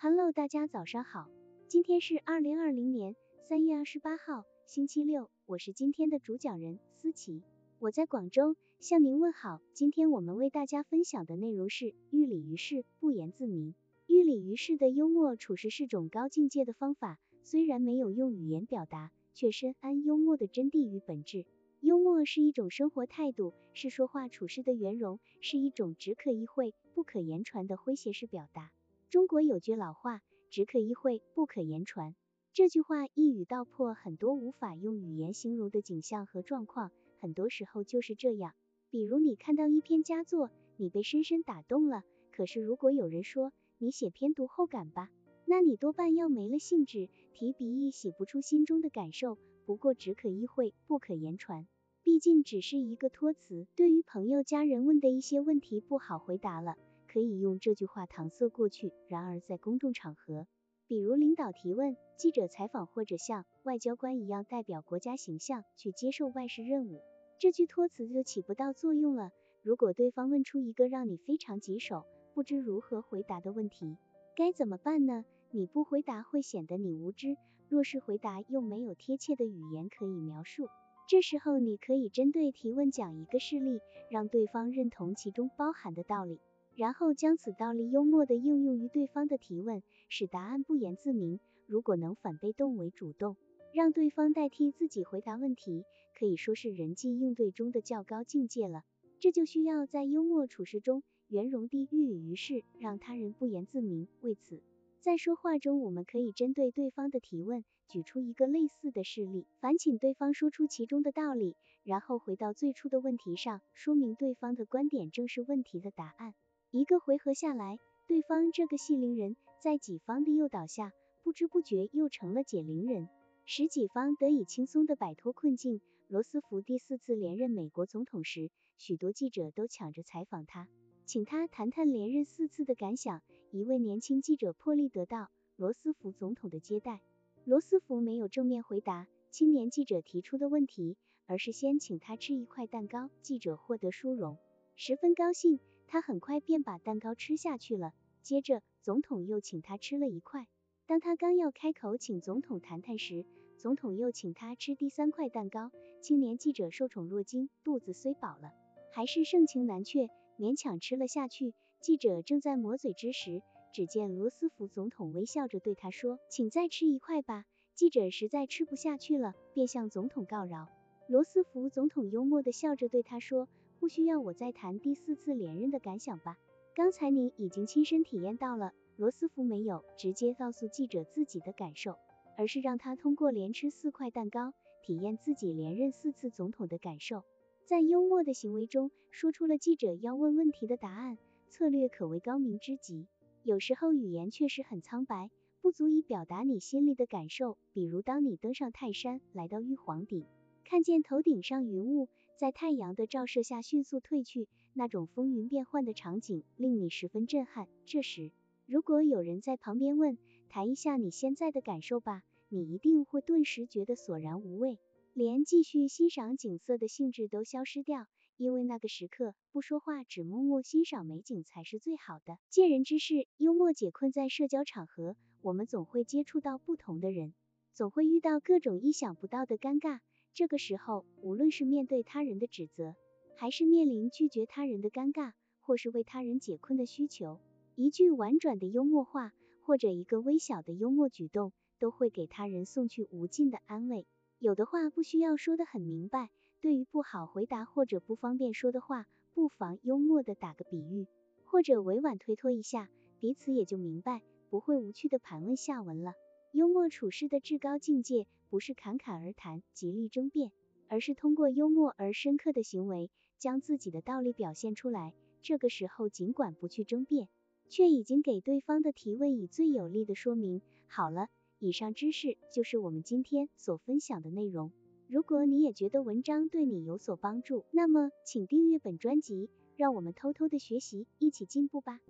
Hello，大家早上好，今天是二零二零年三月二十八号，星期六，我是今天的主讲人思琪，我在广州向您问好。今天我们为大家分享的内容是寓理于事，不言自明。寓理于事的幽默处事是种高境界的方法，虽然没有用语言表达，却深谙幽默的真谛与本质。幽默是一种生活态度，是说话处事的圆融，是一种只可意会不可言传的诙谐式表达。中国有句老话，只可意会，不可言传。这句话一语道破很多无法用语言形容的景象和状况，很多时候就是这样。比如你看到一篇佳作，你被深深打动了，可是如果有人说你写篇读后感吧，那你多半要没了兴致，提笔亦写不出心中的感受。不过只可意会，不可言传，毕竟只是一个托词。对于朋友家人问的一些问题，不好回答了。可以用这句话搪塞过去。然而在公众场合，比如领导提问、记者采访，或者像外交官一样代表国家形象去接受外事任务，这句托词就起不到作用了。如果对方问出一个让你非常棘手、不知如何回答的问题，该怎么办呢？你不回答会显得你无知，若是回答又没有贴切的语言可以描述，这时候你可以针对提问讲一个事例，让对方认同其中包含的道理。然后将此道理幽默地应用于对方的提问，使答案不言自明。如果能反被动为主动，让对方代替自己回答问题，可以说是人际应对中的较高境界了。这就需要在幽默处事中圆融地寓理于世，让他人不言自明。为此，在说话中，我们可以针对对方的提问，举出一个类似的事例，烦请对方说出其中的道理，然后回到最初的问题上，说明对方的观点正是问题的答案。一个回合下来，对方这个系灵人在己方的诱导下，不知不觉又成了解灵人，使己方得以轻松的摆脱困境。罗斯福第四次连任美国总统时，许多记者都抢着采访他，请他谈谈连任四次的感想。一位年轻记者破例得到罗斯福总统的接待，罗斯福没有正面回答青年记者提出的问题，而是先请他吃一块蛋糕。记者获得殊荣，十分高兴。他很快便把蛋糕吃下去了。接着，总统又请他吃了一块。当他刚要开口请总统谈谈时，总统又请他吃第三块蛋糕。青年记者受宠若惊，肚子虽饱了，还是盛情难却，勉强吃了下去。记者正在抹嘴之时，只见罗斯福总统微笑着对他说：“请再吃一块吧。”记者实在吃不下去了，便向总统告饶。罗斯福总统幽默地笑着对他说。不需要我再谈第四次连任的感想吧？刚才你已经亲身体验到了。罗斯福没有直接告诉记者自己的感受，而是让他通过连吃四块蛋糕，体验自己连任四次总统的感受。在幽默的行为中，说出了记者要问问题的答案，策略可谓高明之极。有时候语言确实很苍白，不足以表达你心里的感受。比如当你登上泰山，来到玉皇顶。看见头顶上云雾在太阳的照射下迅速褪去，那种风云变幻的场景令你十分震撼。这时，如果有人在旁边问，谈一下你现在的感受吧，你一定会顿时觉得索然无味，连继续欣赏景色的兴致都消失掉，因为那个时刻不说话，只默默欣赏美景才是最好的。见人之事，幽默解困。在社交场合，我们总会接触到不同的人，总会遇到各种意想不到的尴尬。这个时候，无论是面对他人的指责，还是面临拒绝他人的尴尬，或是为他人解困的需求，一句婉转的幽默话，或者一个微小的幽默举动，都会给他人送去无尽的安慰。有的话不需要说的很明白，对于不好回答或者不方便说的话，不妨幽默的打个比喻，或者委婉推脱一下，彼此也就明白，不会无趣的盘问下文了。幽默处事的至高境界，不是侃侃而谈、极力争辩，而是通过幽默而深刻的行为，将自己的道理表现出来。这个时候，尽管不去争辩，却已经给对方的提问以最有力的说明。好了，以上知识就是我们今天所分享的内容。如果你也觉得文章对你有所帮助，那么请订阅本专辑，让我们偷偷的学习，一起进步吧。